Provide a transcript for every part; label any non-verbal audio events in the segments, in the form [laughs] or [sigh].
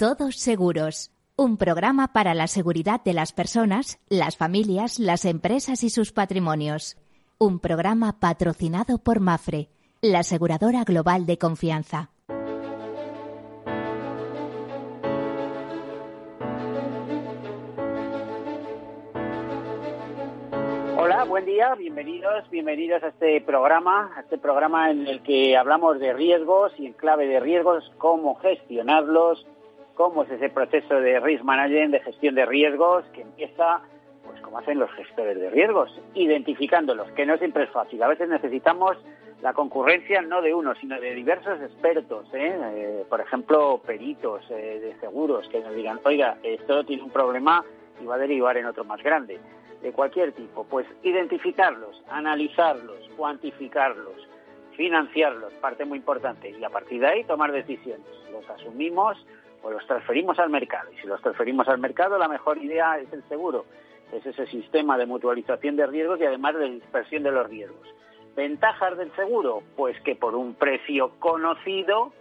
Todos Seguros, un programa para la seguridad de las personas, las familias, las empresas y sus patrimonios. Un programa patrocinado por Mafre, la aseguradora global de confianza. Hola, buen día, bienvenidos, bienvenidos a este programa, a este programa en el que hablamos de riesgos y en clave de riesgos, cómo gestionarlos, cómo es ese proceso de risk management, de gestión de riesgos, que empieza, pues como hacen los gestores de riesgos, identificándolos, que no siempre es fácil. A veces necesitamos la concurrencia no de uno, sino de diversos expertos, ¿eh? Eh, por ejemplo, peritos eh, de seguros, que nos digan, oiga, esto tiene un problema y va a derivar en otro más grande, de cualquier tipo. Pues identificarlos, analizarlos, cuantificarlos, financiarlos, parte muy importante, y a partir de ahí tomar decisiones. Los asumimos, o los transferimos al mercado. Y si los transferimos al mercado, la mejor idea es el seguro. Es ese sistema de mutualización de riesgos y además de dispersión de los riesgos. ¿Ventajas del seguro? Pues que por un precio conocido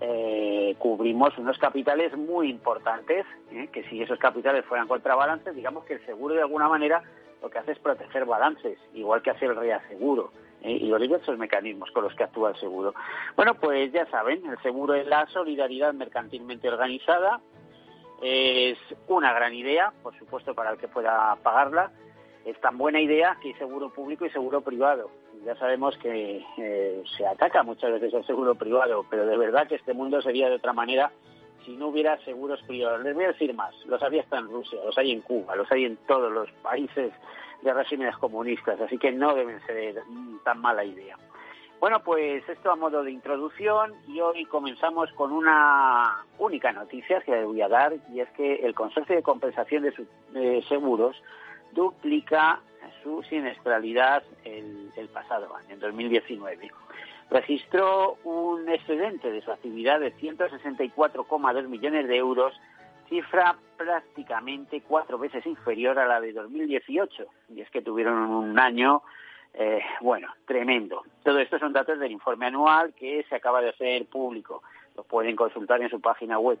eh, cubrimos unos capitales muy importantes, ¿eh? que si esos capitales fueran contrabalances, digamos que el seguro de alguna manera lo que hace es proteger balances, igual que hace el reaseguro. ¿Eh? y los diversos mecanismos con los que actúa el seguro. Bueno, pues ya saben, el seguro es la solidaridad mercantilmente organizada, es una gran idea, por supuesto, para el que pueda pagarla. Es tan buena idea que hay seguro público y seguro privado. Ya sabemos que eh, se ataca muchas veces el seguro privado, pero de verdad que este mundo sería de otra manera si no hubiera seguros privados. Les voy a decir más, los había hasta en Rusia, los hay en Cuba, los hay en todos los países de regímenes comunistas, así que no deben ser tan mala idea. Bueno, pues esto a modo de introducción y hoy comenzamos con una única noticia que les voy a dar y es que el Consorcio de Compensación de, Seguros duplica su siniestralidad el, el, pasado año, en 2019. Registró un excedente de su actividad de 164,2 millones de euros cifra prácticamente cuatro veces inferior a la de 2018. Y es que tuvieron un año, eh, bueno, tremendo. Todo esto son datos del informe anual que se acaba de hacer público. Lo pueden consultar en su página web.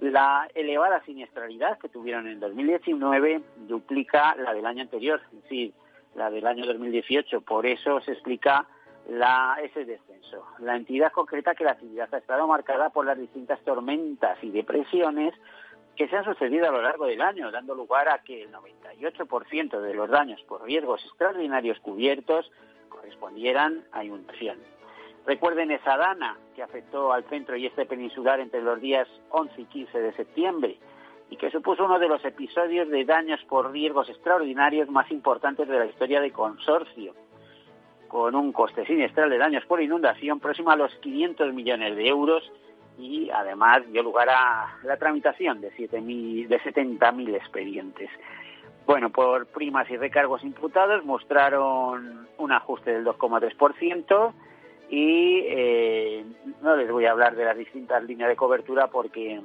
La elevada siniestralidad que tuvieron en 2019 duplica la del año anterior, es decir, la del año 2018. Por eso se explica la, ese descenso. La entidad concreta que la actividad ha estado marcada por las distintas tormentas y depresiones que se han sucedido a lo largo del año, dando lugar a que el 98% de los daños por riesgos extraordinarios cubiertos correspondieran a inundación. Recuerden esa dana que afectó al centro y este peninsular entre los días 11 y 15 de septiembre y que supuso uno de los episodios de daños por riesgos extraordinarios más importantes de la historia de consorcio, con un coste sinestral de daños por inundación próximo a los 500 millones de euros y además dio lugar a la tramitación de, 7 de 70.000 expedientes. Bueno, por primas y recargos imputados mostraron un ajuste del 2,3% y eh, no les voy a hablar de las distintas líneas de cobertura porque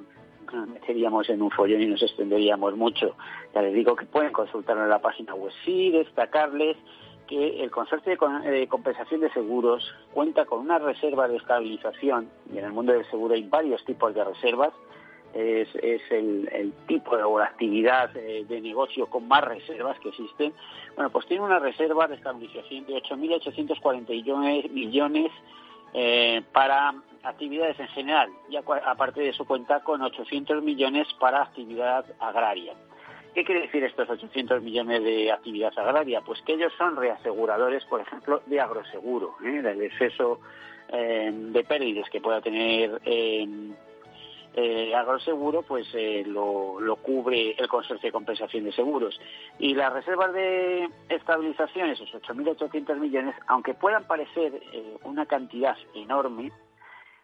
meteríamos en un follón y nos extenderíamos mucho. Ya les digo que pueden consultarlo en la página web. Sí, destacarles que el Consorcio de Compensación de Seguros cuenta con una reserva de estabilización, y en el mundo del seguro hay varios tipos de reservas, es, el, tipo de, o la actividad eh, de negocio con más reservas que existen. Bueno, pues tiene una reserva de estabilización de 8.841 millones eh, para actividades en general, y aparte de eso cuenta con 800 millones para actividad agraria. ¿Qué quiere decir estos 800 millones de actividad agraria? Pues que ellos son reaseguradores, por ejemplo, de agroseguro, ¿eh? del exceso eh, de pérdidas que pueda tener eh, eh agroseguro, pues lo, lo, cubre el Consorcio de Compensación de Seguros. Y las reservas de estabilización, esos 8.800 millones, aunque puedan parecer una cantidad enorme,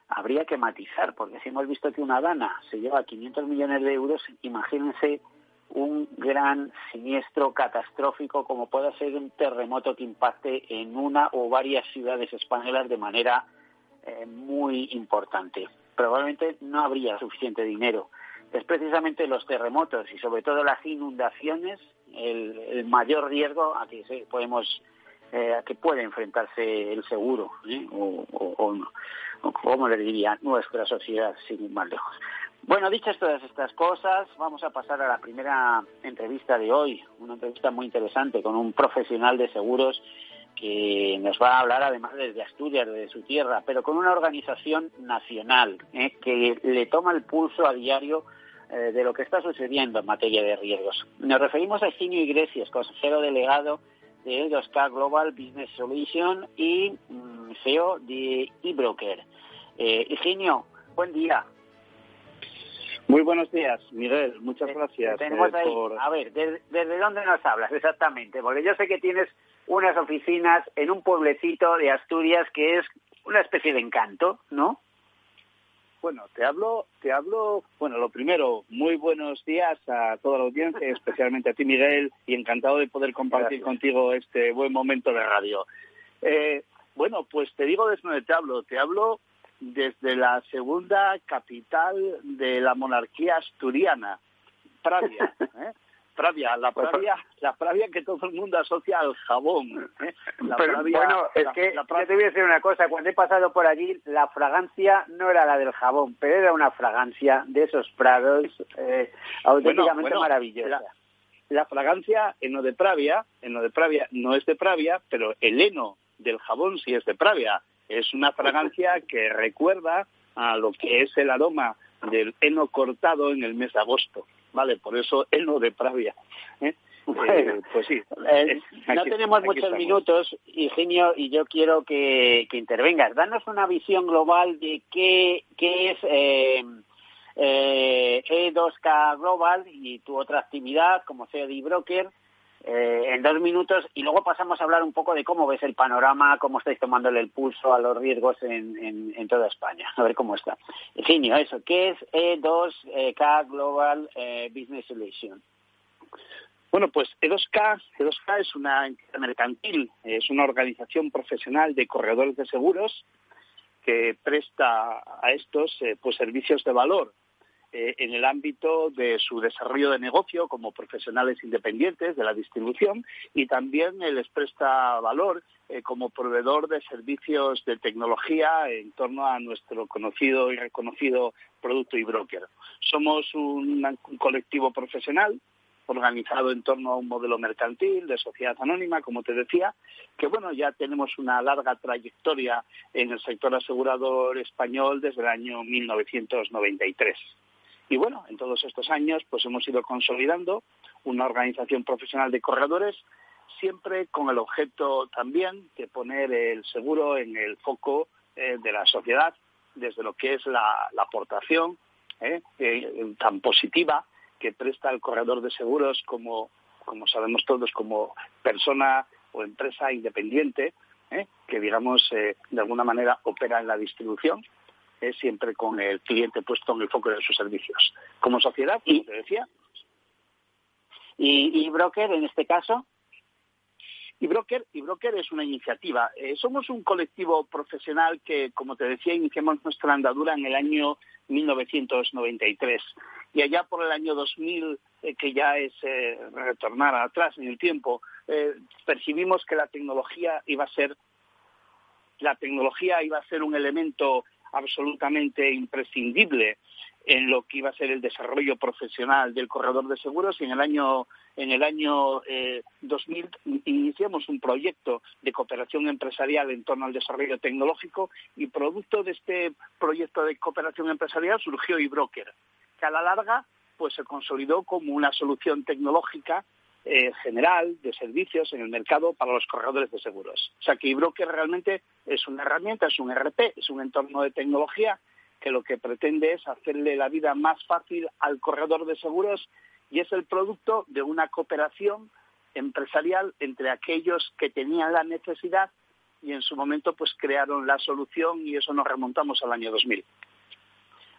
habría que matizar, porque si hemos visto que una dana se lleva 500 millones de euros, imagínense un gran siniestro catastrófico como pueda ser un terremoto que impacte en una o varias ciudades españolas de manera eh, muy importante. Probablemente no habría suficiente dinero. Es precisamente los terremotos y sobre todo las inundaciones el, mayor riesgo a que podemos eh, a que puede enfrentarse el seguro, ¿eh? o, o, o, como le diría, nuestra sociedad, sin ir más lejos. Bueno, dichas todas estas cosas, vamos a pasar a la primera entrevista de hoy, una entrevista muy interesante con un profesional de seguros que nos va a hablar además desde Asturias, desde su tierra, pero con una organización nacional ¿eh? que le toma el pulso a diario eh, de lo que está sucediendo en materia de riesgos. Nos referimos a Eugenio Iglesias, consejero delegado de 2K Global Business Solution y mm, CEO de eBroker. Eh, Eugenio, buen día. Muy buenos días, Miguel. Muchas gracias. Eh, a ver, ¿desde, dónde nos hablas exactamente? Porque yo sé que tienes unas oficinas en un pueblecito de Asturias que es una especie de encanto, ¿no? Bueno, te hablo, te hablo, bueno, lo primero, muy buenos días a toda la audiencia, [laughs] especialmente a ti, Miguel, y encantado de poder compartir contigo este buen momento de radio. Eh, bueno, pues te digo desde donde te hablo. Te hablo desde la segunda capital de la monarquía asturiana, Pravia. [laughs] ¿eh? Pravia, la pues, Pravia, la Pravia que todo el mundo asocia al jabón. ¿eh? Pero, bueno, es que yo te voy a decir una cosa, cuando he pasado por allí, la fragancia no era la del jabón, pero era una fragancia de esos prados eh, auténticamente maravillosa. La, fragancia en lo de Pravia, en lo de Pravia no es de Pravia, pero el heno del jabón sí es de Pravia. Es una fragancia que recuerda a lo que es el aroma del heno cortado en el mes de agosto, ¿vale? Por eso heno de Pravia. ¿eh? eh pues sí. Eh, no tenemos muchos minutos, Ingenio, y yo quiero que, intervengas. Danos una visión global de qué, qué es eh, E2K e Global y tu otra actividad como CEO de Broker eh, en dos minutos y luego pasamos a hablar un poco de cómo ves el panorama, cómo estáis tomándole el pulso a los riesgos en, en, toda España, [laughs] a ver cómo está. Finio, eso, ¿qué es E2K Global eh, Business Solution? Bueno, pues E2K, E2K es una entidad mercantil, es una organización profesional de corredores de seguros que presta a estos eh, pues servicios de valor eh, en el ámbito de su desarrollo de negocio como profesionales independientes de la distribución y también les presta valor eh, como proveedor de servicios de tecnología en torno a nuestro conocido y reconocido producto y broker. Somos un, colectivo profesional organizado en torno a un modelo mercantil de sociedad anónima, como te decía, que bueno, ya tenemos una larga trayectoria en el sector asegurador español desde el año 1993. Y bueno, en todos estos años pues hemos ido consolidando una organización profesional de corredores, siempre con el objeto también de poner el seguro en el foco eh, de la sociedad, desde lo que es la, aportación eh, eh, tan positiva que presta el corredor de seguros como, como sabemos todos, como persona o empresa independiente, que digamos de alguna manera opera en la distribución es siempre con el cliente puesto en el foco de sus servicios. Como sociedad, como te decía. ¿Y, broker en este caso? Y Broker, y Broker es una iniciativa. Eh, somos un colectivo profesional que, como te decía, iniciamos nuestra andadura en el año 1993. Y allá por el año 2000, eh, que ya es eh, retornar atrás en el tiempo, percibimos que la tecnología iba a ser la tecnología iba a ser un elemento absolutamente imprescindible en lo que iba a ser el desarrollo profesional del corredor de seguros. Y en el año en el año 2000 eh, iniciamos un proyecto de cooperación empresarial en torno al desarrollo tecnológico y producto de este proyecto de cooperación empresarial surgió eBroker, que a la larga pues se consolidó como una solución tecnológica eh, general de servicios en el mercado para los corredores de seguros. O sea que realmente es una herramienta, es un RP, es un entorno de tecnología que lo que pretende es hacerle la vida más fácil al corredor de seguros y es el producto de una cooperación empresarial entre aquellos que tenían la necesidad y en su momento pues crearon la solución y eso nos remontamos al año 2000.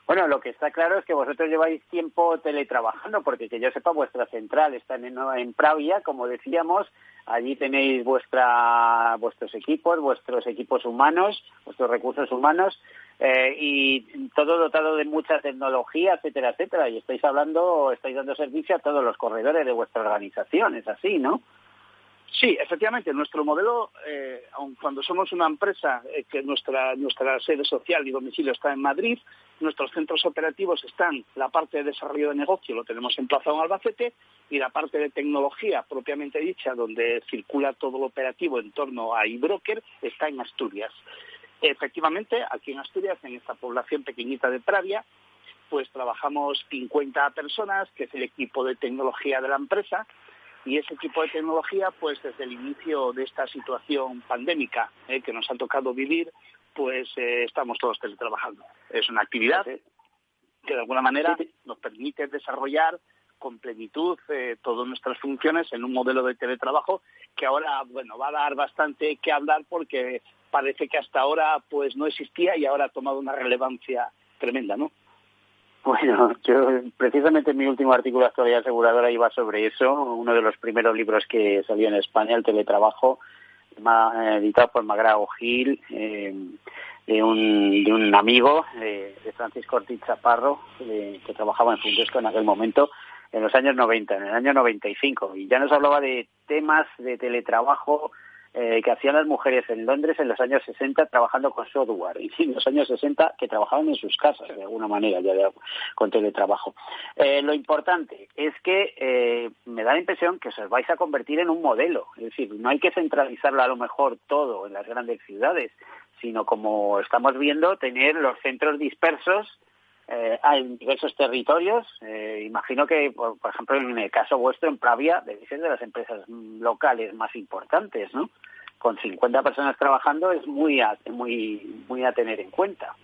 Bueno, lo que está claro es que vosotros lleváis tiempo teletrabajando, porque que yo sepa, vuestra central está en, en Pravia, como decíamos, allí tenéis vuestra, vuestros equipos, vuestros equipos humanos, vuestros recursos humanos, eh, y todo dotado de mucha tecnología, etcétera, etcétera, y estáis hablando, estáis dando servicio a todos los corredores de vuestra organización, es así, ¿no? Sí, efectivamente, nuestro modelo, eh, aun cuando somos una empresa eh, que nuestra, nuestra sede social y domicilio está en Madrid, nuestros centros operativos están, la parte de desarrollo de negocio lo tenemos emplazado en Albacete y la parte de tecnología propiamente dicha, donde circula todo lo operativo en torno a iBroker, está en Asturias. Efectivamente, aquí en Asturias, en esta población pequeñita de Pravia, pues trabajamos 50 personas, que es el equipo de tecnología de la empresa, y ese tipo de tecnología, pues desde el inicio de esta situación pandémica eh, que nos ha tocado vivir, pues eh, estamos todos teletrabajando. Es una actividad que de alguna manera nos permite desarrollar con plenitud eh, todas nuestras funciones en un modelo de teletrabajo que ahora bueno va a dar bastante que hablar porque parece que hasta ahora pues no existía y ahora ha tomado una relevancia tremenda, ¿no? Bueno, [laughs] yo precisamente mi último artículo de aseguradora iba sobre eso, uno de los primeros libros que salió en España, el teletrabajo, editado por Magrao Gil, eh, de, un, de un amigo de Francisco Ortiz Chaparro, que trabajaba en Fundesco en aquel momento, en los años 90, en el año 95, y ya nos hablaba de temas de teletrabajo eh, que hacían las mujeres en Londres en los años 60 trabajando con software y en los años 60 que trabajaban en sus casas de alguna manera ya con teletrabajo. Eh, lo importante es que eh, me da la impresión que os vais a convertir en un modelo, es decir, no hay que centralizarlo a lo mejor todo en las grandes ciudades, sino como estamos viendo, tener los centros dispersos eh, en diversos territorios. Eh, imagino que, por, ejemplo, en el caso vuestro, en Pravia, debe ser de las empresas locales más importantes, ¿no? Con 50 personas trabajando es muy a, muy, muy a tener en cuenta.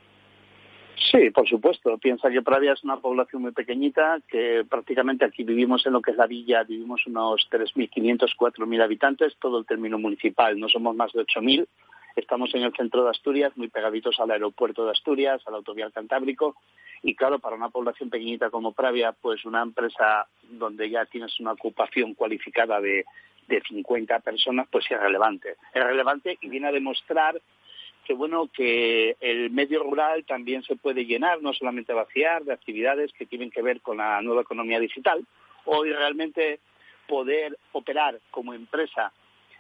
Sí, por supuesto. Piensa que Pravia es una población muy pequeñita, que prácticamente aquí vivimos en lo que es la villa, vivimos unos 3.500, 4.000 habitantes, todo el término municipal, no somos más de 8.000. Estamos en el centro de Asturias, muy pegaditos al aeropuerto de Asturias, al autovial Cantábrico, y claro, para una población pequeñita como Pravia, pues una empresa donde ya tienes una ocupación cualificada de, de 50 personas, pues es relevante. Es relevante y viene a demostrar que bueno que el medio rural también se puede llenar, no solamente vaciar de actividades que tienen que ver con la nueva economía digital. Hoy realmente poder operar como empresa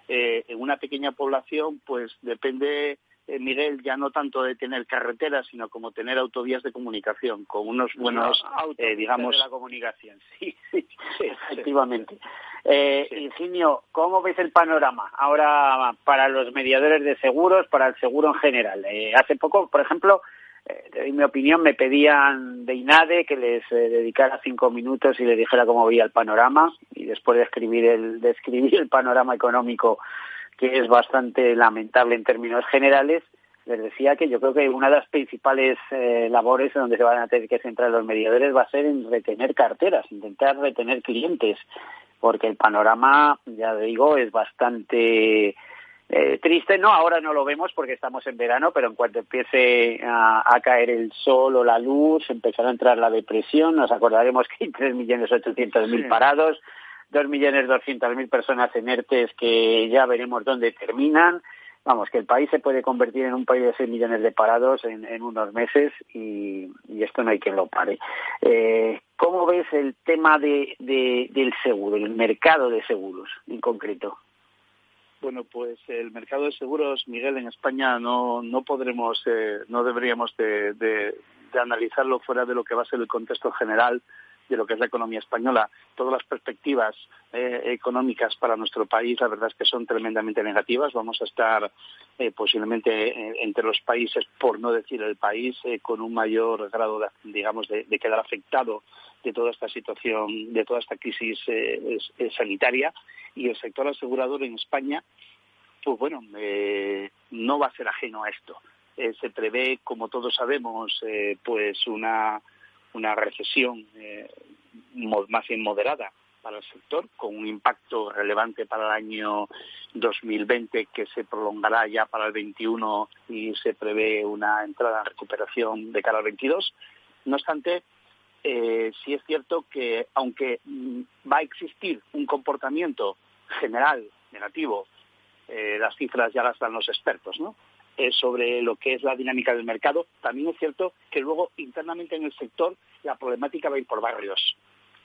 eh, en una pequeña población, pues depende eh, Miguel, ya no tanto de tener carreteras, sino como tener autovías de comunicación, con unos buenos, eh, digamos... De la comunicación, sí, [laughs] sí, efectivamente. Eh, Ingenio, ¿cómo ves el panorama ahora para los mediadores de seguros, para el seguro en general? Eh, hace poco, por ejemplo, en mi opinión, me pedían de INADE que les dedicara cinco minutos y les dijera cómo veía el panorama. Y después de escribir el, de el panorama económico que es bastante lamentable en términos generales, les decía que yo creo que una de las principales eh, labores donde se van a tener que centrar los mediadores va a ser en retener carteras, intentar retener clientes, porque el panorama, ya digo, es bastante eh, triste. No, ahora no lo vemos porque estamos en verano, pero en cuanto empiece a, caer el sol o la luz, empezará a entrar la depresión. Nos acordaremos que hay 3.800.000 parados, dos millones doscientas mil personas en ERTES que ya veremos dónde terminan. Vamos, que el país se puede convertir en un país de seis millones de parados en, unos meses y, esto no hay quien lo pare. Eh, ¿Cómo ves el tema de, del seguro, el mercado de seguros en concreto? Bueno, pues el mercado de seguros, Miguel, en España no, no podremos, eh, no deberíamos de, de, analizarlo fuera de lo que va a ser el contexto general de lo que es la economía española. Todas las perspectivas eh, económicas para nuestro país, la verdad es que son tremendamente negativas. Vamos a estar eh, posiblemente eh, entre los países, por no decir el país, con un mayor grado, de, digamos, de, quedar afectado de toda esta situación, de toda esta crisis sanitaria. Y el sector asegurador en España, pues bueno, no va a ser ajeno a esto. se prevé, como todos sabemos, pues una una recesión eh, más bien moderada para el sector, con un impacto relevante para el año 2020 que se prolongará ya para el 21 y se prevé una entrada en recuperación de cara al 22. No obstante, eh, sí es cierto que aunque mm, va a existir un comportamiento general negativo, eh, las cifras ya las dan los expertos, ¿no? Eh, sobre lo que es la dinámica del mercado. También es cierto que luego internamente en el sector la problemática va a ir por barrios.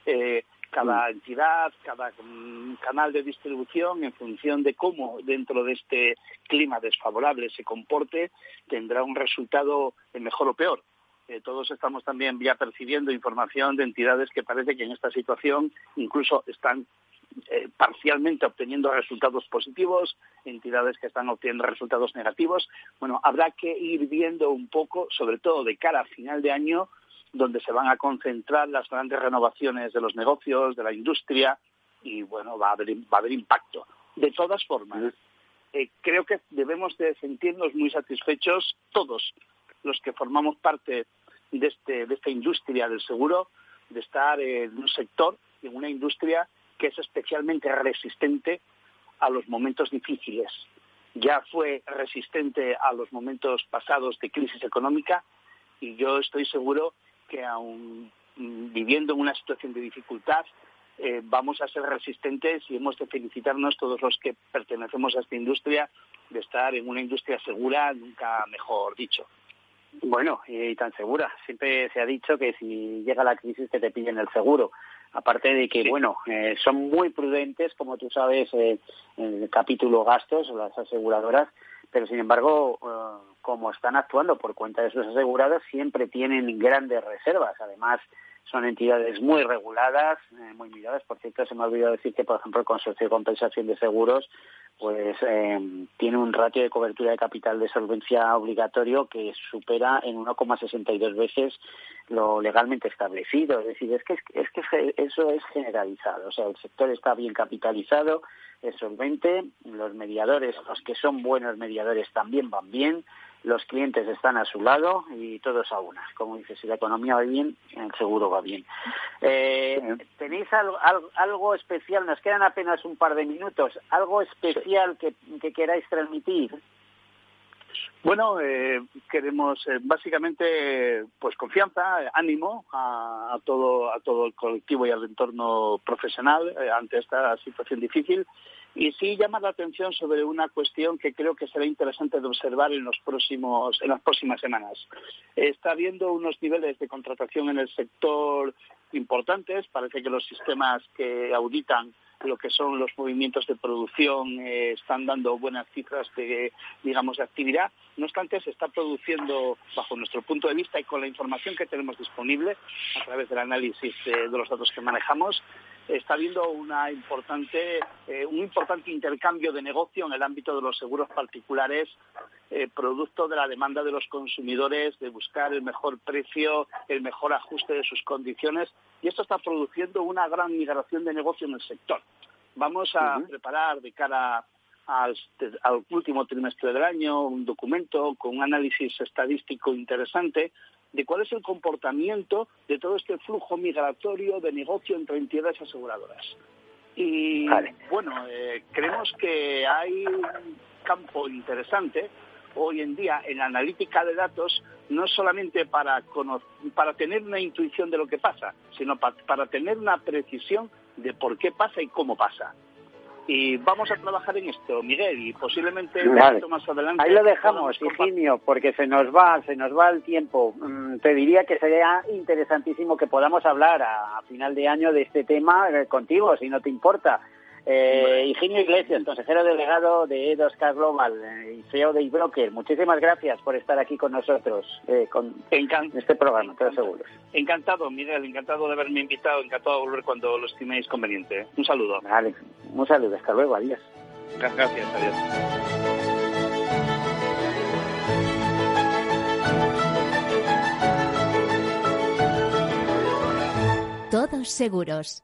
Eh, cada mm. entidad, cada mm, canal de distribución, en función de cómo dentro de este clima desfavorable se comporte, tendrá un resultado mejor o peor. Eh, todos estamos también ya percibiendo información de entidades que parece que en esta situación incluso están eh, parcialmente obteniendo resultados positivos, entidades que están obteniendo resultados negativos. Bueno, habrá que ir viendo un poco, sobre todo de cara a final de año, donde se van a concentrar las grandes renovaciones de los negocios, de la industria, y bueno, va a haber, va a haber impacto. De todas formas, eh, creo que debemos de sentirnos muy satisfechos todos los que formamos parte de, este, de esta industria del seguro, de estar en un sector, en una industria que es especialmente resistente a los momentos difíciles. Ya fue resistente a los momentos pasados de crisis económica y yo estoy seguro que aún mm, viviendo en una situación de dificultad, eh, vamos a ser resistentes y hemos de felicitarnos todos los que pertenecemos a esta industria de estar en una industria segura, nunca mejor dicho. Bueno, y tan segura. Siempre se ha dicho que si llega la crisis que te pillen el seguro. Aparte de que, bueno, eh, son muy prudentes, como tú sabes, eh, en el capítulo gastos, las aseguradoras, pero sin embargo, eh, como están actuando por cuenta de sus asegurados, siempre tienen grandes reservas. Además, son entidades muy reguladas, eh, muy miradas. Por cierto, se me ha olvidado decir que, por ejemplo, el Consorcio de Compensación de Seguros pues eh, tiene un ratio de cobertura de capital de solvencia obligatorio que supera en 1,62 veces lo legalmente establecido. Es decir, es que, es que eso es generalizado. O sea, el sector está bien capitalizado, es solvente, los mediadores, los que son buenos mediadores también van bien, los clientes están a su lado y todos a una. Como dices, si la economía va bien, el seguro va bien. Eh, ¿Tenéis algo, especial? Nos quedan apenas un par de minutos. ¿Algo especial que, queráis transmitir? Bueno, eh, queremos eh, básicamente pues confianza, ánimo a, todo a todo el colectivo y al entorno profesional ante esta situación difícil y sí llama la atención sobre una cuestión que creo que será interesante de observar en, los próximos, en las próximas semanas. Está habiendo unos niveles de contratación en el sector importantes. Parece que los sistemas que auditan lo que son los movimientos de producción eh, están dando buenas cifras de, digamos, de actividad. No obstante, se está produciendo, bajo nuestro punto de vista y con la información que tenemos disponible a través del análisis de los datos que manejamos, está habiendo una importante, eh, un importante intercambio de negocio en el ámbito de los seguros particulares, eh, producto de la demanda de los consumidores de buscar el mejor precio, el mejor ajuste de sus condiciones, y esto está produciendo una gran migración de negocio en el sector. Vamos a preparar de cara al, último trimestre del año un documento con un análisis estadístico interesante de cuál es el comportamiento de todo este flujo migratorio de negocio entre entidades aseguradoras. Y bueno, eh, creemos que hay un campo interesante hoy en día en la analítica de datos, no solamente para, para tener una intuición de lo que pasa, sino para tener una precisión de por qué pasa y cómo pasa. Y vamos a trabajar en esto, Miguel, y posiblemente más adelante. Ahí lo dejamos, Higinio, porque se nos va, se nos va el tiempo. Mm, te diría que sería interesantísimo que podamos hablar a, final de año de este tema eh, contigo, si no te importa. Eh, Higinio Iglesias, consejero delegado de E2K Global eh, y CEO de iBroker, muchísimas gracias por estar aquí con nosotros eh, con este programa, todos seguros. Encantado, Miguel, encantado de haberme invitado, encantado de volver cuando lo estiméis conveniente. Un saludo. Vale, un saludo, hasta luego, adiós. Gracias, adiós. Todos seguros.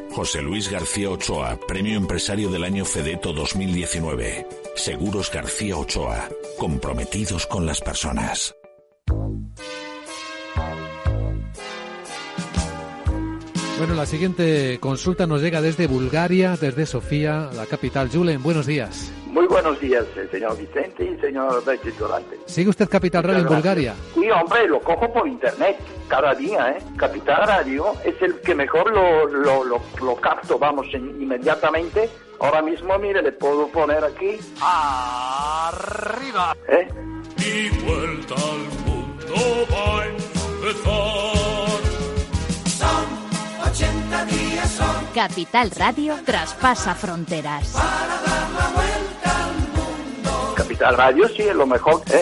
José Luis García Ochoa, Premio Empresario del Año Fedeto 2019. Seguros García Ochoa, comprometidos con las personas. Bueno, la siguiente consulta nos llega desde Bulgaria, desde Sofía, la capital. Julen, buenos días. Muy buenos días, eh, señor Vicente y señor Durante. ¿Sigue usted Capital Radio en Bulgaria? Sí, hombre, lo cojo por internet cada día, ¿eh? Capital Radio es el que mejor lo, lo, lo, capto, vamos, inmediatamente. Ahora mismo, mire, le puedo poner aquí. ¡Arriba! ¿Eh? Y vuelta al mundo va a empezar. Son 80 días, son. Capital Radio traspasa fronteras. Para dar la vuelta Capital Radio sí es lo mejor, ¿eh?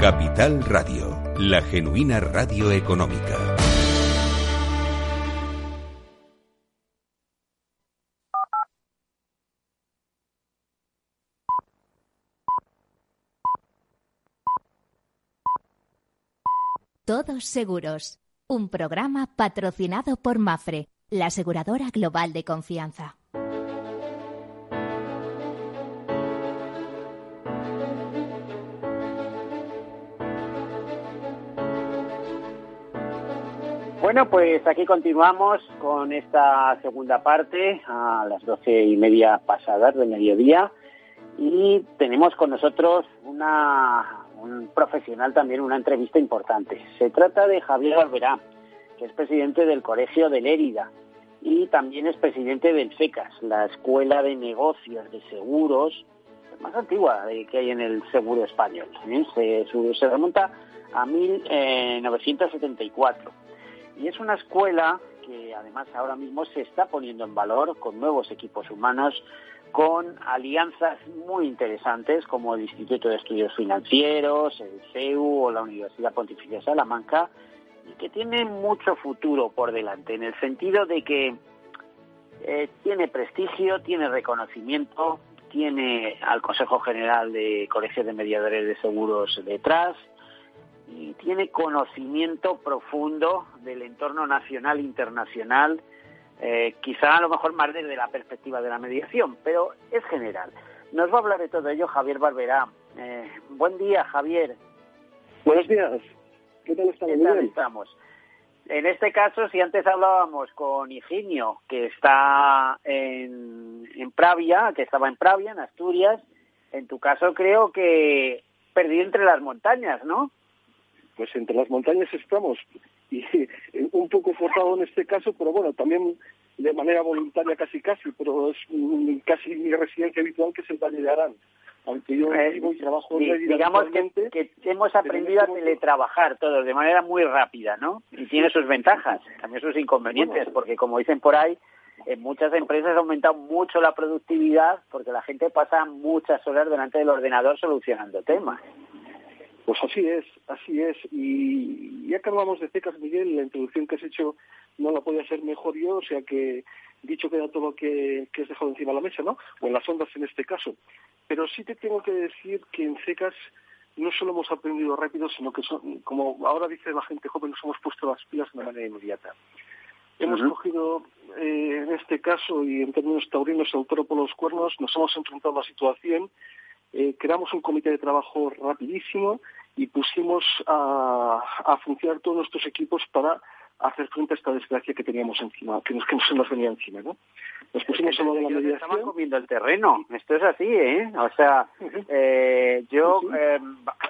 Capital Radio, la genuina radio económica. Todos Seguros, un programa patrocinado por Mafre, la aseguradora global de confianza. Bueno, pues aquí continuamos con esta segunda parte a las doce y media pasadas del mediodía y tenemos con nosotros una, un profesional también, una entrevista importante. Se trata de Javier Alberá, que es presidente del Colegio de Lérida y también es presidente del FECAS, la Escuela de Negocios de Seguros más antigua que hay en el seguro español. ¿eh? Se, se remonta a 1974 y es una escuela que además ahora mismo se está poniendo en valor con nuevos equipos humanos, con alianzas muy interesantes como el Instituto de Estudios Financieros, el CEU o la Universidad Pontificia de Salamanca, y que tiene mucho futuro por delante, en el sentido de que eh, tiene prestigio, tiene reconocimiento, tiene al Consejo General de Colegios de Mediadores de Seguros detrás, y tiene conocimiento profundo del entorno nacional e internacional, eh, quizá a lo mejor más desde la perspectiva de la mediación, pero es general. Nos va a hablar de todo ello Javier Barberá. Eh, buen día, Javier. Buenos días. ¿Qué tal estamos? ¿Qué tal estamos? En este caso, si antes hablábamos con Higinio, que está en, en Pravia, que estaba en Pravia, en Asturias, en tu caso creo que perdí entre las montañas, ¿no? Pues entre las montañas estamos y un poco forzado en este caso, pero bueno, también de manera voluntaria casi casi, pero es casi mi residencia habitual que es el Valle de Arán. Aunque yo Eh, vivo y trabajo sí, digamos que, que hemos aprendido a teletrabajar todos de manera muy rápida, ¿no? Y tiene sus ventajas, también sus inconvenientes, porque como dicen por ahí, en muchas empresas ha aumentado mucho la productividad porque la gente pasa muchas horas delante del ordenador solucionando temas. Pues así es, así es. Y ya que hablamos de CECAS, Miguel, la introducción que has hecho no la podía hacer mejor yo, o sea que dicho queda todo lo que, que has dejado encima de la mesa, ¿no? O en las ondas en este caso. Pero sí te tengo que decir que en CECAS no solo hemos aprendido rápido, sino que, son, como ahora dice la gente joven, nos hemos puesto las pilas de manera inmediata. Hemos cogido, eh, en este caso, y en términos taurinos, el toro por los cuernos, nos hemos enfrentado a la situación, eh, creamos un comité de trabajo rapidísimo y pusimos a, a funcionar todos nuestros equipos para hacer frente a esta desgracia que teníamos encima, que nos, que nos venía encima, ¿no? Nos pusimos a lo de la mediación. estaban comiendo el terreno, esto es así, ¿eh? O sea, eh, yo eh,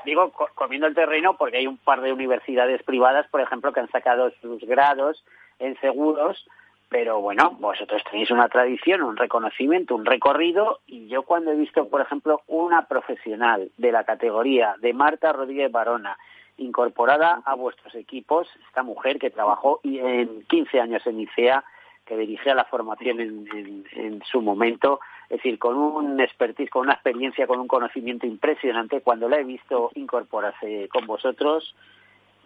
digo co- comiendo el terreno porque hay un par de universidades privadas, por ejemplo, que han sacado sus grados en seguros, pero bueno, vosotros tenéis una tradición, un reconocimiento, un recorrido, y yo cuando he visto, por ejemplo, una profesional de la categoría de Marta Rodríguez Barona, incorporada a vuestros equipos, esta mujer que trabajó en 15 años en ICEA, que dirigía la formación en, en- en su momento, es decir, con un expertise, con una experiencia, con un conocimiento impresionante, cuando la he visto incorporarse con vosotros,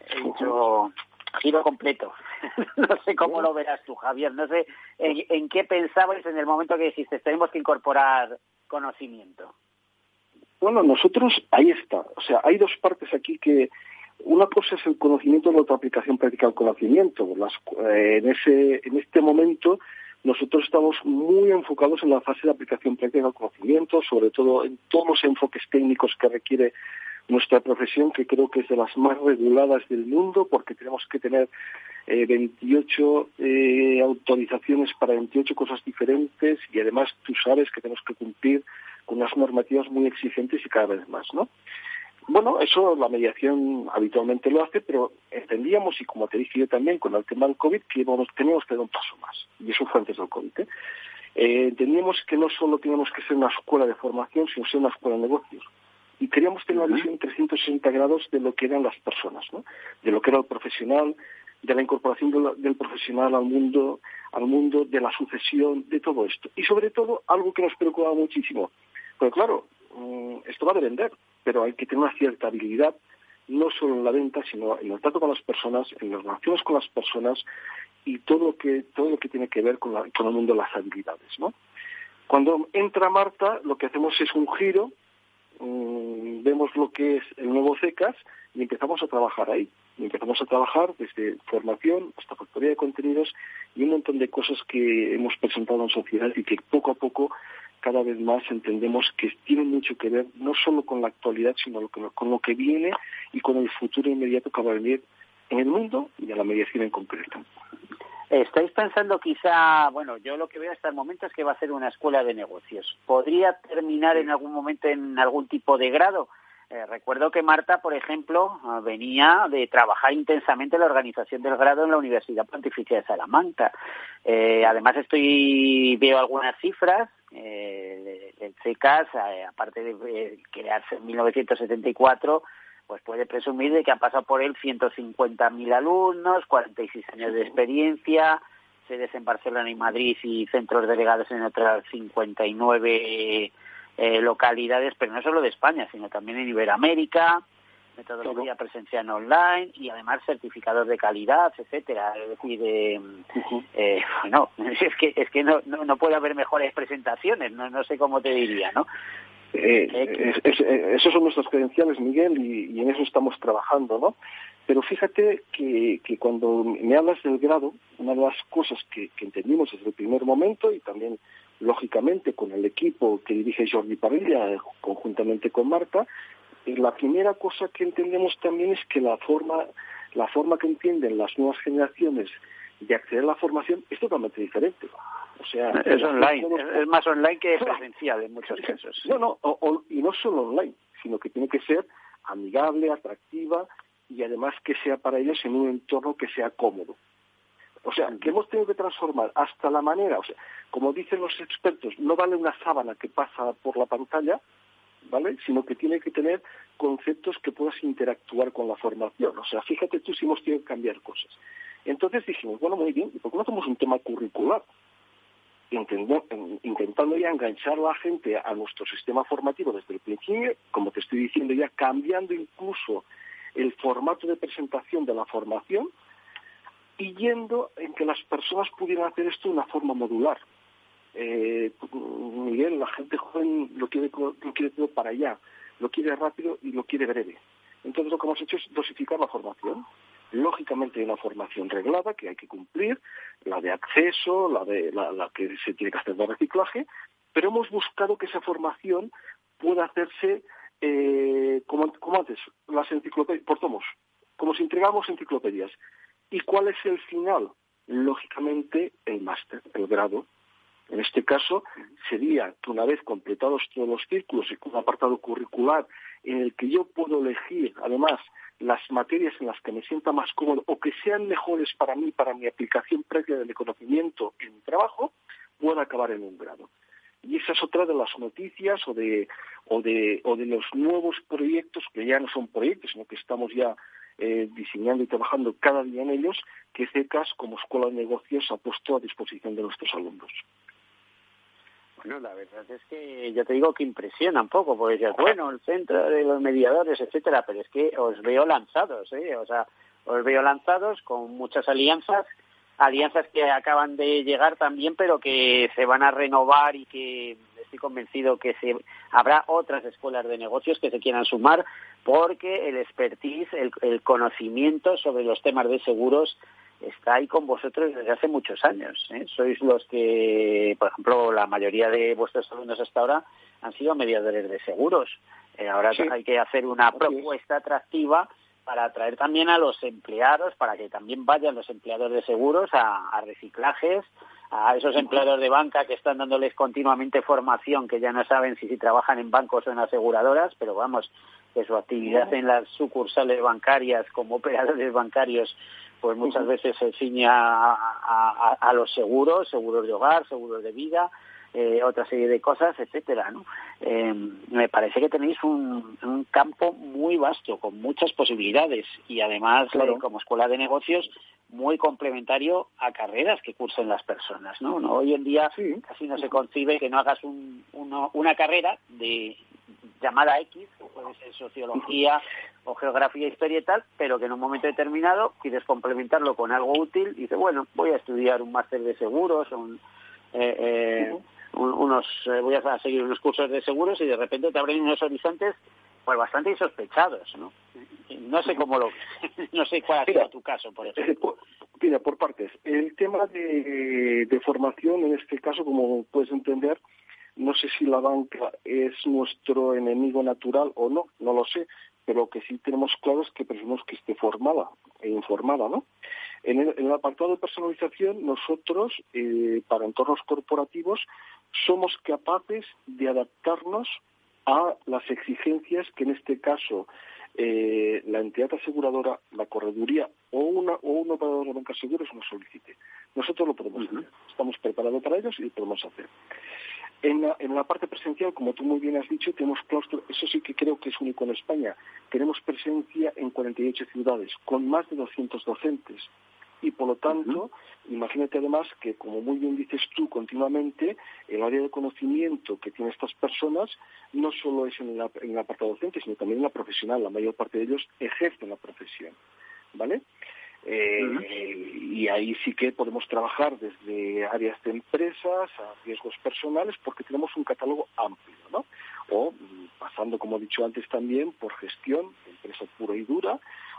he dicho giro completo. [laughs] no sé cómo lo verás tú, Javier, no sé en, qué pensabais en el momento que dijiste, tenemos que incorporar conocimiento. Bueno, nosotros, ahí está. O sea, hay dos partes aquí que una cosa es el conocimiento y la otra aplicación práctica del conocimiento. Las- eh, en, ese, en este momento nosotros estamos muy enfocados en la fase de aplicación práctica del conocimiento, sobre todo en todos los enfoques técnicos que requiere nuestra profesión, que creo que es de las más reguladas del mundo, porque tenemos que tener eh, 28 eh, autorizaciones para 28 cosas diferentes y además tú sabes que tenemos que cumplir con unas normativas muy exigentes y cada vez más, ¿no? Bueno, eso la mediación habitualmente lo hace, pero entendíamos, y como te dije yo también con el tema del COVID, que teníamos que dar un paso más. Y eso fue antes del COVID. ¿eh? Eh, entendíamos que no solo teníamos que ser una escuela de formación, sino ser una escuela de negocios. Y queríamos tener una visión 360 grados de lo que eran las personas, ¿no? de lo que era el profesional, de la incorporación del, profesional al mundo, al mundo de la sucesión, de todo esto. Y sobre todo, algo que nos preocupaba muchísimo. Porque claro, mm, esto va a vender, pero hay que tener una cierta habilidad, no solo en la venta, sino en el trato con las personas, en las relaciones con las personas y todo lo que, todo lo que tiene que ver con, con el mundo de las habilidades. ¿no? Cuando entra Marta, lo que hacemos es un giro, mm, vemos lo que es el nuevo CECAS y empezamos a trabajar ahí y empezamos a trabajar desde formación hasta factoría de contenidos y un montón de cosas que hemos presentado en sociedad y que poco a poco cada vez más entendemos que tienen mucho que ver no solo con la actualidad, sino con lo que viene y con el futuro inmediato que va a venir en el mundo y a la mediación en concreto. ¿Estáis pensando quizá, bueno, yo lo que veo hasta el momento es que va a ser una escuela de negocios. ¿Podría terminar en algún momento en algún tipo de grado? Eh, recuerdo que Marta, por ejemplo, ah, venía de trabajar intensamente en la organización del grado en la Universidad Pontificia de Salamanca. Eh, además, estoy veo algunas cifras eh, del CECAS, aparte de crearse en 1974, pues puede presumir de que han pasado por él 150.000 alumnos, 46 años de experiencia, sedes en Barcelona y Madrid y centros delegados en otras 59 eh, localidades, pero no solo de España, sino también en Iberoamérica, metodología presencial online y además certificados de calidad, etcétera. Es decir, eh, eh, no, [laughs] es que es que no, no, puede haber mejores presentaciones, no, no sé cómo te diría, ¿no? Eh, esos son nuestros credenciales, Miguel, y, en eso estamos trabajando, ¿no? Pero fíjate que, que, cuando me hablas del grado, una de las cosas que, que entendimos desde el primer momento y también lógicamente con el equipo que dirige Jordi Parrilla, conjuntamente con Marta, y la primera cosa que entendemos también es que la forma, la forma que entienden las nuevas generaciones de acceder a la formación es totalmente diferente. O sea, es online, es más online que presencial en muchos casos. No, no, y no solo online, sino que tiene que ser amigable, atractiva y además que sea para ellos en un entorno que sea cómodo. O sea, que hemos tenido que transformar hasta la manera, o sea, como dicen los expertos, no vale una sábana que pasa por la pantalla, ¿vale? Sino que tiene que tener conceptos que puedas interactuar con la formación. O sea, fíjate tú si hemos tenido que cambiar cosas. Entonces dijimos, bueno, muy bien, ¿y por qué no hacemos un tema curricular? Intentando ya enganchar a la gente a nuestro sistema formativo desde el principio, como te estoy diciendo ya, cambiando incluso el formato de presentación de la formación, y yendo en que las personas pudieran hacer esto de una forma modular. Eh, Miguel, la gente joven lo quiere, lo quiere todo para allá, lo quiere rápido y lo quiere breve. Entonces lo que hemos hecho es dosificar la formación. Lógicamente hay una formación reglada que hay que cumplir, la de acceso, la de la, que se tiene que hacer de reciclaje, pero hemos buscado que esa formación pueda hacerse eh, como, antes, las enciclopedias, por como si entregamos enciclopedias. ¿Y cuál es el final? Lógicamente, el máster, el grado. En este caso, sería que una vez completados todos los círculos y un apartado curricular en el que yo puedo elegir, además, las materias en las que me sienta más cómodo o que sean mejores para mí, para mi aplicación previa del conocimiento en mi trabajo, pueda acabar en un grado. Y esa es otra de las noticias o de, o de, o de los nuevos proyectos, que ya no son proyectos, sino que estamos ya eh, diseñando y trabajando cada día en ellos, que CECAS como escuela de negocios ha puesto a disposición de nuestros alumnos. Bueno, la verdad es que yo te digo que impresiona un poco, porque dices, bueno, el centro de los mediadores, etcétera, pero es que os veo lanzados, ¿eh? O sea, os veo lanzados con muchas alianzas, alianzas que acaban de llegar también, pero que se van a renovar y que estoy convencido que se, habrá otras escuelas de negocios que se quieran sumar porque el expertise, el, conocimiento sobre los temas de seguros está ahí con vosotros desde hace muchos años. ¿eh? Sois los que, por ejemplo, la mayoría de vuestros alumnos hasta ahora han sido mediadores de seguros. Eh, ahora hay que hacer una propuesta atractiva para atraer también a los empleados, para que también vayan los empleados de seguros a reciclajes, a esos empleados de banca que están dándoles continuamente formación, que ya no saben si, si trabajan en bancos o en aseguradoras, pero vamos, que su actividad en las sucursales bancarias como operadores bancarios pues muchas veces se ciña a, a, los seguros, seguros de hogar, seguros de vida, eh, otra serie de cosas, etcétera, ¿no? Eh, me parece que tenéis un, un, campo muy vasto, con muchas posibilidades y además eh, como escuela de negocios muy complementario a carreras que cursen las personas, ¿no? ¿No? Hoy en día casi no se concibe que no hagas un, una carrera de llamada X, que puede ser sociología o geografía, historia y tal, pero que en un momento determinado quieres complementarlo con algo útil y dices, bueno, voy a estudiar un máster de seguros o un, eh, eh, unos, eh, voy a seguir unos cursos de seguros y de repente te abren unos horizontes pues bastante insospechados, ¿no? No sé cómo lo, [laughs] no sé cuál ha sido tu caso, por ejemplo. Mira, por partes. El tema de, de formación, en este caso, como puedes entender, no sé si la banca es nuestro enemigo natural o no, no lo sé, pero lo que sí tenemos claro es que preferimos que esté formada e informada, ¿no? En el, apartado de personalización, nosotros, eh, para entornos corporativos, somos capaces de adaptarnos a las exigencias que en este caso eh, la entidad aseguradora, la correduría o, una, o un operador de banca seguros nos solicite. Nosotros lo podemos hacer. Estamos preparados para ellos y lo podemos hacer. En la, en la, parte presencial, como tú muy bien has dicho, tenemos claustro, eso sí que creo que es único en España. Tenemos presencia en 48 ciudades, con más de 200 docentes. Y por lo tanto, imagínate además que, como muy bien dices tú continuamente, el área de conocimiento que tienen estas personas no solo es en la, en la parte docente, sino también en la profesional. La mayor parte de ellos ejercen la profesión. ¿Vale? Eh, y ahí sí que podemos trabajar desde áreas de empresas a riesgos personales porque tenemos un catálogo amplio, ¿no? O mm, pasando, como he dicho antes también, por gestión, empresa pura y dura,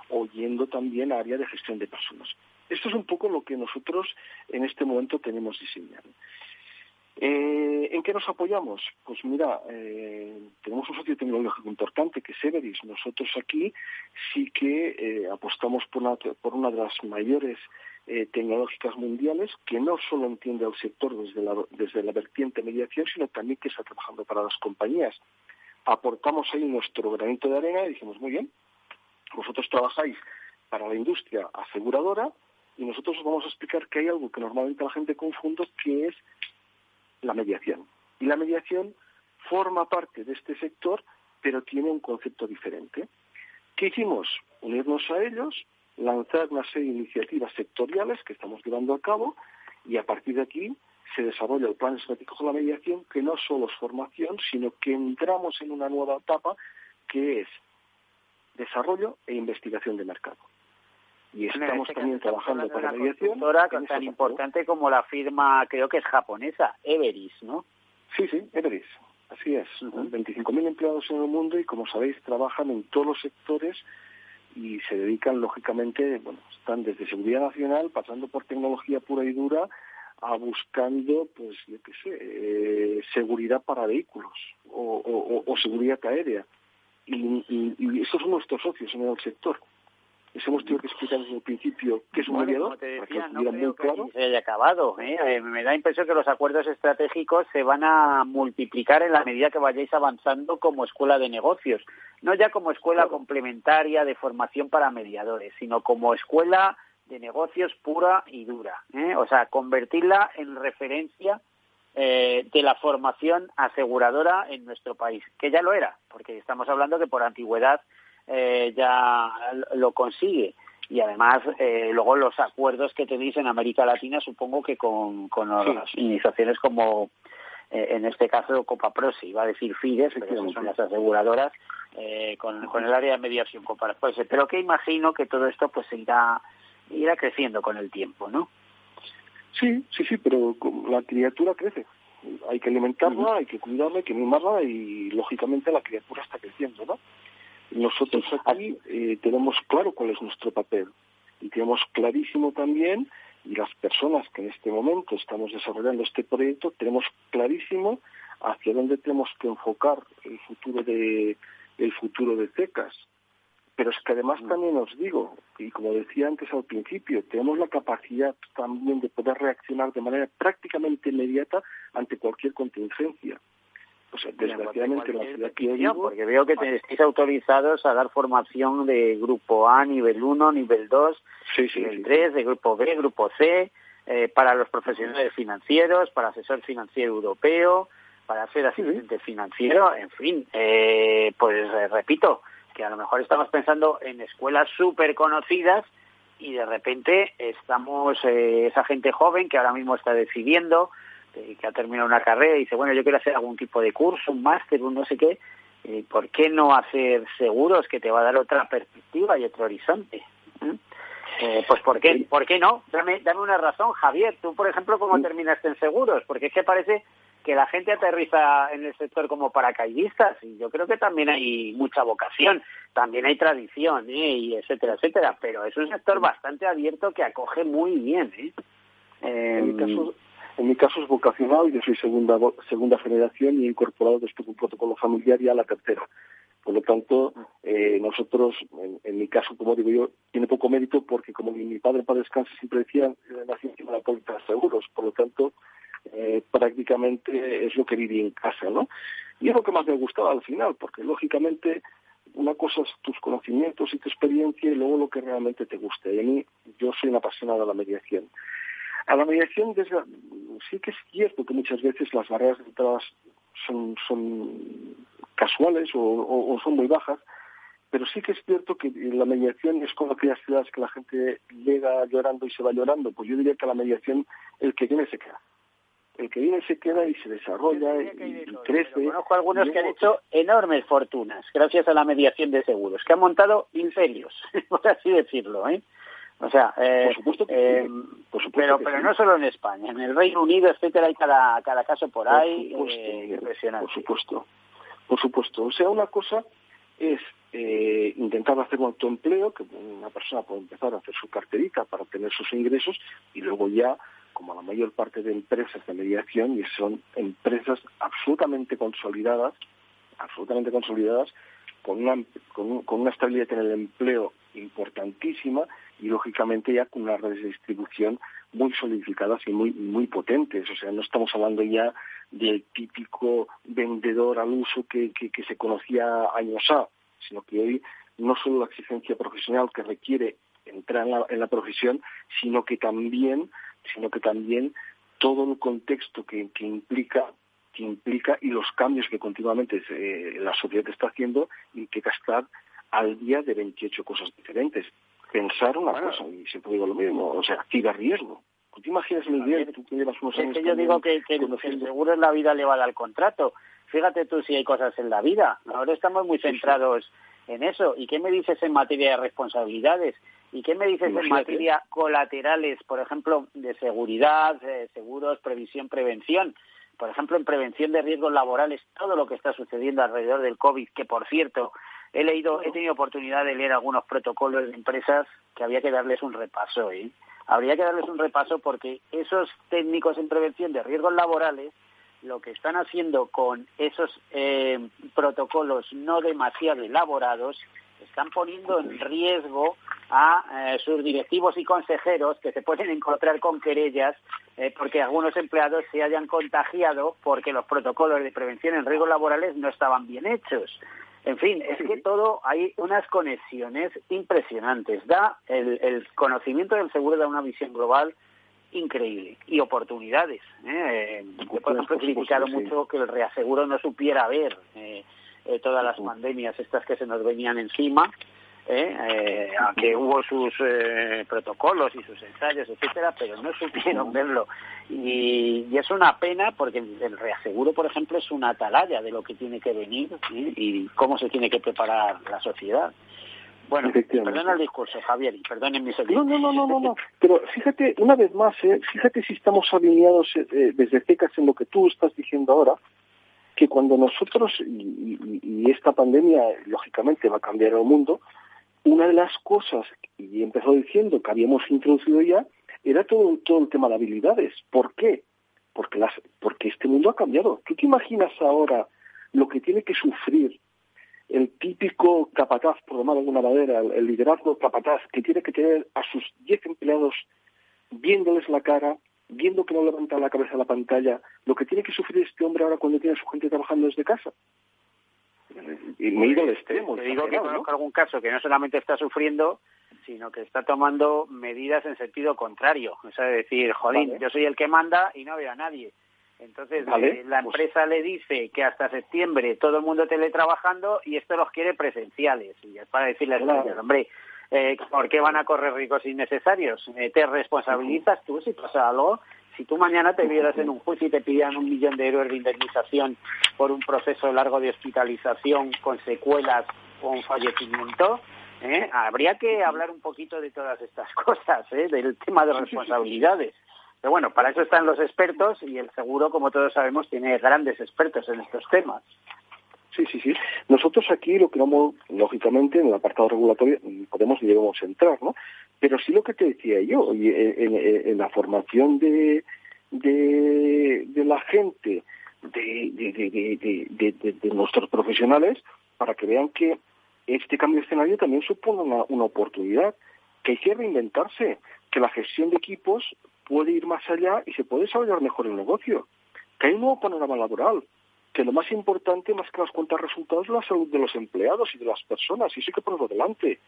o yendo también a área de gestión de personas. Esto es un poco lo que nosotros en este momento tenemos diseñado. Eh, ¿En qué nos apoyamos? Pues mira, eh, tenemos un socio tecnológico importante que es Everis. Nosotros aquí sí que eh, apostamos por una, por una de las mayores tecnológicas mundiales que no solo entiende al sector desde la, desde la vertiente mediación, sino también que está trabajando para las compañías. Aportamos ahí nuestro granito de arena y dijimos, muy bien, vosotros trabajáis para la industria aseguradora y nosotros os vamos a explicar que hay algo que normalmente la gente confunde, que es la mediación. Y la mediación forma parte de este sector, pero tiene un concepto diferente. ¿Qué hicimos? Unirnos a ellos, lanzar una serie de iniciativas sectoriales que estamos llevando a cabo y a partir de aquí se desarrolla el plan estratégico de la mediación, que no solo es formación, sino que entramos en una nueva etapa que es desarrollo e investigación de mercado y estamos este también trabajando para la mediación. tan importante como la firma, creo que es japonesa, Everis, ¿no? Sí, sí, Everis, así es. 25.000 empleados en el mundo y, como sabéis, trabajan en todos los sectores y se dedican, lógicamente, bueno, están desde seguridad nacional, pasando por tecnología pura y dura, a buscando, pues, yo qué sé, eh, seguridad para vehículos o, o, seguridad aérea. Y, y, y esos son nuestros socios en el sector les hemos tenido que explicar desde el principio qué es un mediador, te decía, no creo que se haya acabado. ¿eh? ¿eh? me da impresión que los acuerdos estratégicos se van a multiplicar en la medida que vayáis avanzando como escuela de negocios. No ya como escuela complementaria de formación para mediadores, sino como escuela de negocios pura y dura. ¿eh? O sea, convertirla en referencia eh, de la formación aseguradora en nuestro país, que ya lo era, porque estamos hablando que por antigüedad eh, ya lo consigue. Y además, eh, luego los acuerdos que tenéis en América Latina, supongo que con, con las iniciaciones como, eh, en este caso, Copa Prosi, iba a decir FIDES, pero son las aseguradoras, eh, con, con el área de mediación Copa Prosi. Pero que imagino que todo esto pues irá, irá creciendo con el tiempo, ¿no? Sí, sí, sí, pero la criatura crece. Hay que alimentarla, hay que cuidarla, hay que mimarla y, lógicamente, la criatura está creciendo, ¿no? Nosotros aquí eh, tenemos claro cuál es nuestro papel y tenemos clarísimo también, y las personas que en este momento estamos desarrollando este proyecto, tenemos clarísimo hacia dónde tenemos que enfocar el futuro de el futuro de CECAS. Pero es que además mm. también os digo, y como decía antes al principio, tenemos la capacidad también de poder reaccionar de manera prácticamente inmediata ante cualquier contingencia Pues desgraciadamente la ciudad que yo vivo, porque veo que te estáis autorizados a dar formación de grupo A, nivel 1, nivel 2, nivel 3, de grupo B, grupo C, eh, para los profesionales financieros, para asesor financiero europeo, para ser asistente financiero, en fin, eh, pues eh, repito, que a lo mejor estamos pensando en escuelas súper conocidas y de repente estamos, eh, esa gente joven que ahora mismo está decidiendo, eh, que ha terminado una carrera y dice, bueno, yo quiero hacer algún tipo de curso, un máster, un no sé qué, eh, ¿por qué no hacer seguros que te va a dar otra perspectiva y otro horizonte? Eh, pues ¿por qué, ¿por qué no? Dame, dame una razón, Javier. Tú, por ejemplo, ¿cómo terminaste en seguros? Porque es que parece que la gente aterriza en el sector como paracaidistas y yo creo que también hay mucha vocación, también hay tradición, ¿eh? y etcétera, etcétera, pero es un sector bastante abierto que acoge muy bien. ¿eh? En, mi caso, en mi caso es vocacional, yo soy segunda segunda generación y he incorporado después un protocolo familiar ya a la tercera. Por lo tanto, eh, nosotros, en, en, mi caso, como digo yo, tiene poco mérito porque, como mi padre para descanso siempre decía, nací encima de la póliza de seguros. Por lo tanto, eh, prácticamente es lo que viví en casa, ¿no? Y es lo que más me gustaba al final, porque lógicamente una cosa es tus conocimientos y tu experiencia y luego lo que realmente te guste. Y a mí, yo soy una apasionada de la mediación. A la mediación sí que es cierto que muchas veces las barreras de entrada son, son casuales o, o, o, son muy bajas, pero sí que es cierto que la mediación es como aquellas ciudades que la gente llega llorando y se va llorando. Pues yo diría que la mediación, el que viene se queda el que viene se queda y se desarrolla y, y crece. Conozco algunos que han hecho enormes fortunas gracias a la mediación de seguros, que han montado imperios, [laughs] por así decirlo, ¿eh? O sea, eh, por supuesto que eh, sí. por supuesto pero, que pero sí. no solo en España, en el Reino Unido, etcétera, hay cada, cada caso por, por ahí supuesto, eh, impresionante. Por supuesto, por supuesto. O sea, una cosa es eh, intentar hacer un autoempleo, que una persona puede empezar a hacer su carterita para tener sus ingresos y luego ya como la mayor parte de empresas de mediación, y son empresas absolutamente consolidadas, absolutamente consolidadas, con una, con, con una estabilidad en el empleo importantísima y lógicamente ya con unas redes de distribución muy solidificadas y muy, muy potentes. O sea, no estamos hablando ya del típico vendedor al uso que, que, que se conocía años A, sino que hoy no solo la exigencia profesional que requiere entrar en la, en la profesión, sino que también sino que también todo el contexto que, que implica que implica y los cambios que continuamente eh, la sociedad está haciendo implica estar al día de 28 cosas diferentes. Pensar una Bueno. cosa, y siempre digo lo mismo, o sea, activa riesgo. ¿Tú te imaginas el tú que llevas unos Es años que yo digo que, que el, seguro en la vida le va al contrato. Fíjate tú si hay cosas en la vida. Ahora estamos muy centrados en eso. ¿Y qué me dices en materia de responsabilidades? ¿Y qué me dices en materia colaterales, por ejemplo, de seguridad, eh, seguros, previsión, prevención? Por ejemplo, en prevención de riesgos laborales, todo lo que está sucediendo alrededor del COVID, que por cierto, he leído, he tenido oportunidad de leer algunos protocolos de empresas que había que darles un repaso, ¿eh? Habría que darles un repaso porque esos técnicos en prevención de riesgos laborales lo que están haciendo con esos eh, protocolos no demasiado elaborados están poniendo en riesgo a eh, sus directivos y consejeros que se pueden encontrar con querellas eh, porque algunos empleados se hayan contagiado porque los protocolos de prevención en riesgos laborales no estaban bien hechos. En fin, es que todo hay unas conexiones impresionantes. Da el, el conocimiento del seguro da una visión global increíble y oportunidades. ¿eh? Yo, por ejemplo, he criticado mucho que el reaseguro no supiera ver eh, eh, todas las pandemias estas que se nos venían encima, ¿eh? Eh, aunque hubo sus eh, protocolos y sus ensayos, etcétera, pero no supieron verlo. Y, y es una pena porque el, reaseguro, por ejemplo, es una atalaya de lo que tiene que venir ¿eh? y cómo se tiene que preparar la sociedad. Bueno, perdona el discurso, Javier, y perdonen mis No, no, no, no, no. Pero fíjate, una vez más, eh, fíjate si estamos alineados eh, desde CECAS en lo que tú estás diciendo ahora, que cuando nosotros, y, y- y esta pandemia lógicamente va a cambiar el mundo, una de las cosas, y empezó diciendo que habíamos introducido ya, era todo, todo el tema de habilidades. ¿Por qué? Porque, las, porque este mundo ha cambiado. ¿Tú te imaginas ahora lo que tiene que sufrir el típico capataz, por llamar de alguna manera, el, liderazgo capataz, que tiene que tener a sus 10 empleados viéndoles la cara, viendo que no levanta la cabeza a la pantalla, lo que tiene que sufrir este hombre ahora cuando tiene a su gente trabajando desde casa. Y extremo. Te digo que conozco algún caso que no solamente está sufriendo, sino que está tomando medidas en sentido contrario. O sea, decir, jolín, Vale. yo soy el que manda y no veo a nadie. Entonces, Vale, la pues- empresa le dice que hasta septiembre todo el mundo teletrabajando y esto los quiere presenciales. Y es para decirles, Claro. hombre, eh, ¿por qué van a correr ricos innecesarios? Eh, te responsabilizas tú si pasa algo. Si tú mañana te vieras en [laughs] un juicio y te pidieran un millón de euros de indemnización por un proceso largo de hospitalización con secuelas o un fallecimiento, ¿eh? habría que hablar un poquito de todas estas [laughs] cosas, ¿eh? del tema de responsabilidades. Pero bueno, para eso están los expertos y el seguro, como todos sabemos, tiene grandes expertos en estos temas. Sí, sí, sí. Nosotros aquí lo que vamos, lógicamente, en el apartado regulatorio mm, podemos y debemos entrar, ¿no? Pero sí lo que te decía yo, en, la formación de, de, la gente, de- de nuestros profesionales, para que vean que este cambio de escenario también supone una, una oportunidad, que hay que reinventarse, que la gestión de equipos puede ir más allá y se puede desarrollar mejor el negocio, que hay un nuevo panorama laboral, que lo más importante, más que las cuentas resultados, es la salud de los empleados y de las personas, y eso hay que ponerlo delante.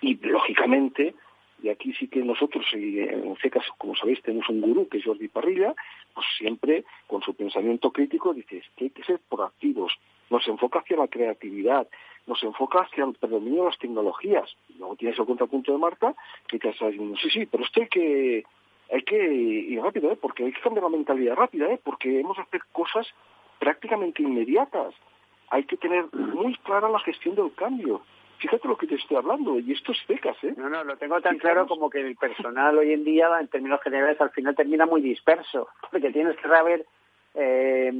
Y, lógicamente, y aquí sí que nosotros, y en CECAS, como sabéis, tenemos un gurú que es Jordi Parrilla, pues siempre con su pensamiento crítico dice que hay que ser proactivos, nos enfoca hacia la creatividad, nos enfoca hacia el predominio de las tecnologías. Luego tienes el contrapunto de Marta, que te está diciendo, sí, sí, pero esto hay que, hay que ir rápido, ¿eh? porque hay que cambiar la mentalidad rápida, ¿eh? porque hemos de hacer cosas prácticamente inmediatas. Hay que tener muy clara la gestión del cambio. Fíjate lo que te estoy hablando, y esto es secas, ¿eh? No, no, lo tengo tan claro como que el personal hoy en día, en términos generales, al final termina muy disperso, porque tienes que saber eh,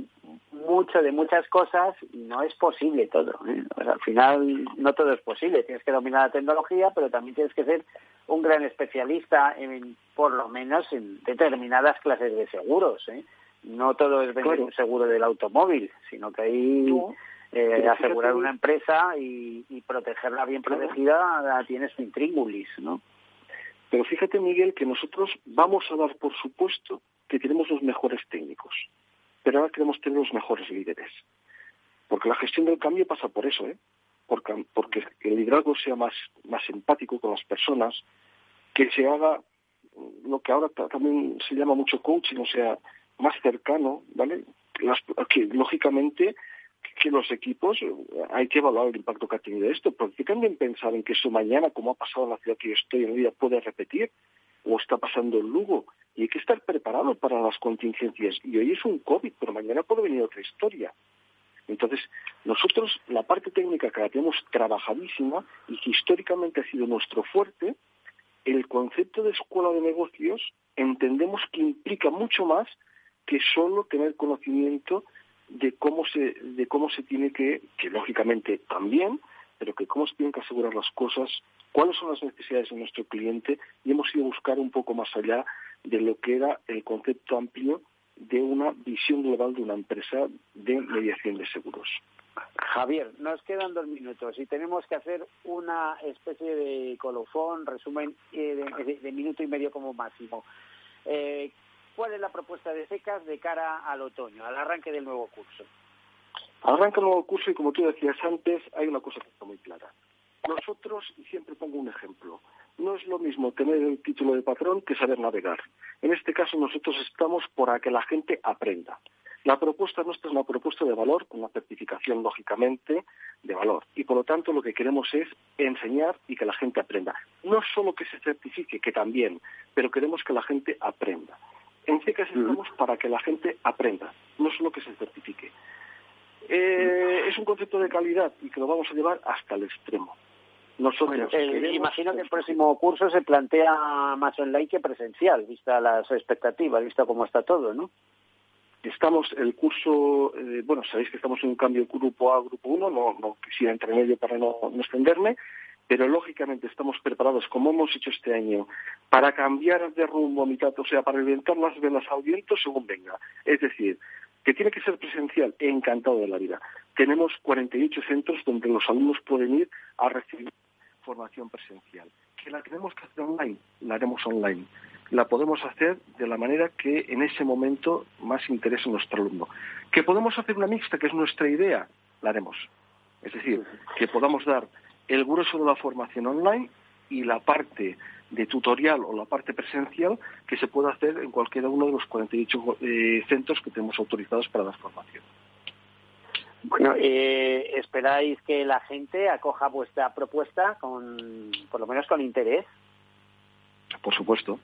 mucho de muchas cosas y no es posible todo. ¿eh? Al final no todo es posible. Tienes que dominar la tecnología, pero también tienes que ser un gran especialista, en, por lo menos en determinadas clases de seguros. ¿eh? No todo es vender Claro. un seguro del automóvil, sino que hay No, eh, asegurar una empresa y, y protegerla bien protegida tiene su intríngulis, ¿no? Pero fíjate, Miguel, que nosotros vamos a dar por supuesto que tenemos los mejores técnicos, pero ahora queremos tener los mejores líderes. Porque la gestión del cambio pasa por eso, ¿eh? Porque, porque el liderazgo sea más, más empático con las personas, que se haga lo que ahora ta- también se llama mucho coaching, o sea, más cercano, ¿vale? Las- que lógicamente que los equipos eh, hay que evaluar el impacto que ha tenido esto, porque también pensar en que eso mañana, como ha pasado en la ciudad que yo estoy en día, puede repetir, o está pasando en Lugo, y hay que estar preparado para las contingencias. Y hoy es un COVID, pero mañana puede venir otra historia. Entonces, nosotros la parte técnica que la tenemos trabajadísima y que históricamente ha sido nuestro fuerte, el concepto de escuela de negocios entendemos que implica mucho más que solo tener conocimiento de cómo se de cómo se tiene que que lógicamente también pero que cómo se tienen que asegurar las cosas cuáles son las necesidades de nuestro cliente y hemos ido a buscar un poco más allá de lo que era el concepto amplio de una visión global de una empresa de mediación de seguros. Javier, nos quedan dos minutos y tenemos que hacer una especie de colofón, resumen eh, de, minuto y medio como máximo. Eh, ¿Cuál es la propuesta de SECAS de cara al otoño, al arranque del nuevo curso? Arranca el nuevo curso y como tú decías antes, hay una cosa que está muy clara. Nosotros, y siempre pongo un ejemplo, no es lo mismo tener el título de patrón que saber navegar. En este caso nosotros estamos para que la gente aprenda. La propuesta nuestra es una propuesta de valor, una certificación lógicamente de valor. Y por lo tanto lo que queremos es enseñar y que la gente aprenda. No solo que se certifique, que también, pero queremos que la gente aprenda. En CECAS estamos para que la gente aprenda, no solo que se certifique. Eh, es un concepto de calidad y que lo vamos a llevar hasta el extremo. Nosotros Eh, imagino que el próximo curso se plantea más online que presencial, vista las expectativas, visto cómo está todo, ¿no? Estamos, el curso, eh, bueno, sabéis que estamos en un cambio grupo A a grupo 1, no, no quisiera entrar en ello para no, no extenderme, pero lógicamente estamos preparados, como hemos hecho este año, para cambiar de rumbo a mitad, o sea, para inventar las velas al viento según venga. Es decir, que tiene que ser presencial, encantado de la vida. Tenemos 48 centros donde los alumnos pueden ir a recibir formación presencial. Que la tenemos que hacer online, la haremos online. la podemos hacer de la manera que en ese momento más interese a nuestro alumno. ¿Que podemos hacer una mixta, que es nuestra idea? La haremos. Es decir, que podamos dar el grueso de la formación online y la parte de tutorial o la parte presencial que se pueda hacer en cualquiera uno de los 48 eh, centros que tenemos autorizados para dar formación. Bueno, eh, ¿esperáis que la gente acoja vuestra propuesta con, por lo menos con interés? Por supuesto.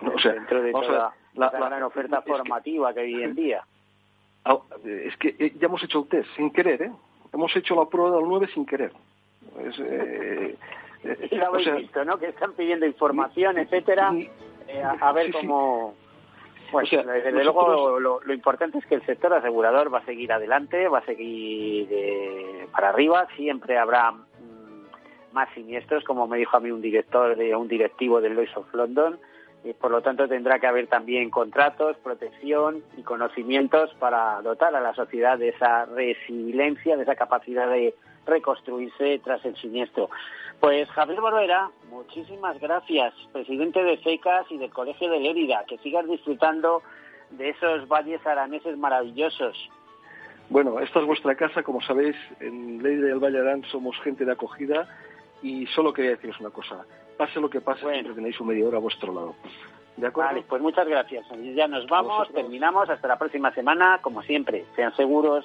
o sea, dentro de toda la, gran oferta formativa que, hay hoy en día. Ah, es que eh, ya hemos hecho el test sin querer, ¿eh? Hemos hecho la prueba del 9 sin querer. Es, eh, eh, [laughs] lo habéis visto, ¿no? Que están pidiendo información, etcétera, eh, a, ver cómo... Pues desde luego lo, importante es que el sector asegurador va a seguir adelante, va a seguir para arriba, siempre habrá mm, más siniestros, como me dijo a mí un director de un directivo del Lloyd's of London, y por lo tanto tendrá que haber también contratos, protección y conocimientos para dotar a la sociedad de esa resiliencia, de esa capacidad de reconstruirse tras el siniestro. Pues Javier Barbera, muchísimas gracias, presidente de FECAS y del Colegio de Lérida, que sigas disfrutando de esos valles araneses maravillosos. Bueno, esta es vuestra casa, como sabéis, en Lérida y el Valle Arán somos gente de acogida y solo quería deciros una cosa, pase lo que pase, siempre tenéis un medio hora a vuestro lado. ¿De acuerdo? Vale, pues muchas gracias. Ya nos vamos, terminamos, hasta la próxima semana, como siempre, sean seguros.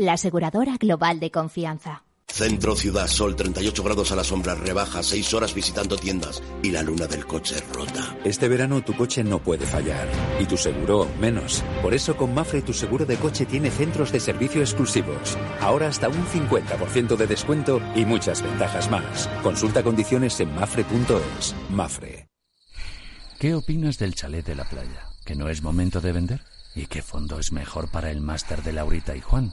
la aseguradora global de confianza. Centro Ciudad Sol, 38 grados a la sombra, rebaja, 6 horas visitando tiendas y la luna del coche rota. Este verano tu coche no puede fallar y tu seguro menos. Por eso con Mafre tu seguro de coche tiene centros de servicio exclusivos. Ahora hasta un 50% de descuento y muchas ventajas más. Consulta condiciones en mafre.es. Mafre. ¿Qué opinas del chalet de la playa? ¿Que no es momento de vender? ¿Y qué fondo es mejor para el máster de Laurita y Juan?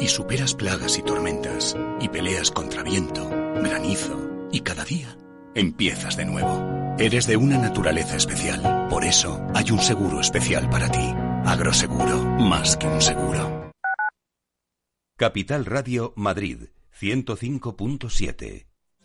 y superas plagas y tormentas, y peleas contra viento, granizo, y cada día empiezas de nuevo. Eres de una naturaleza especial, por eso hay un seguro especial para ti. Agroseguro, más que un seguro. Capital Radio Madrid, 105.7.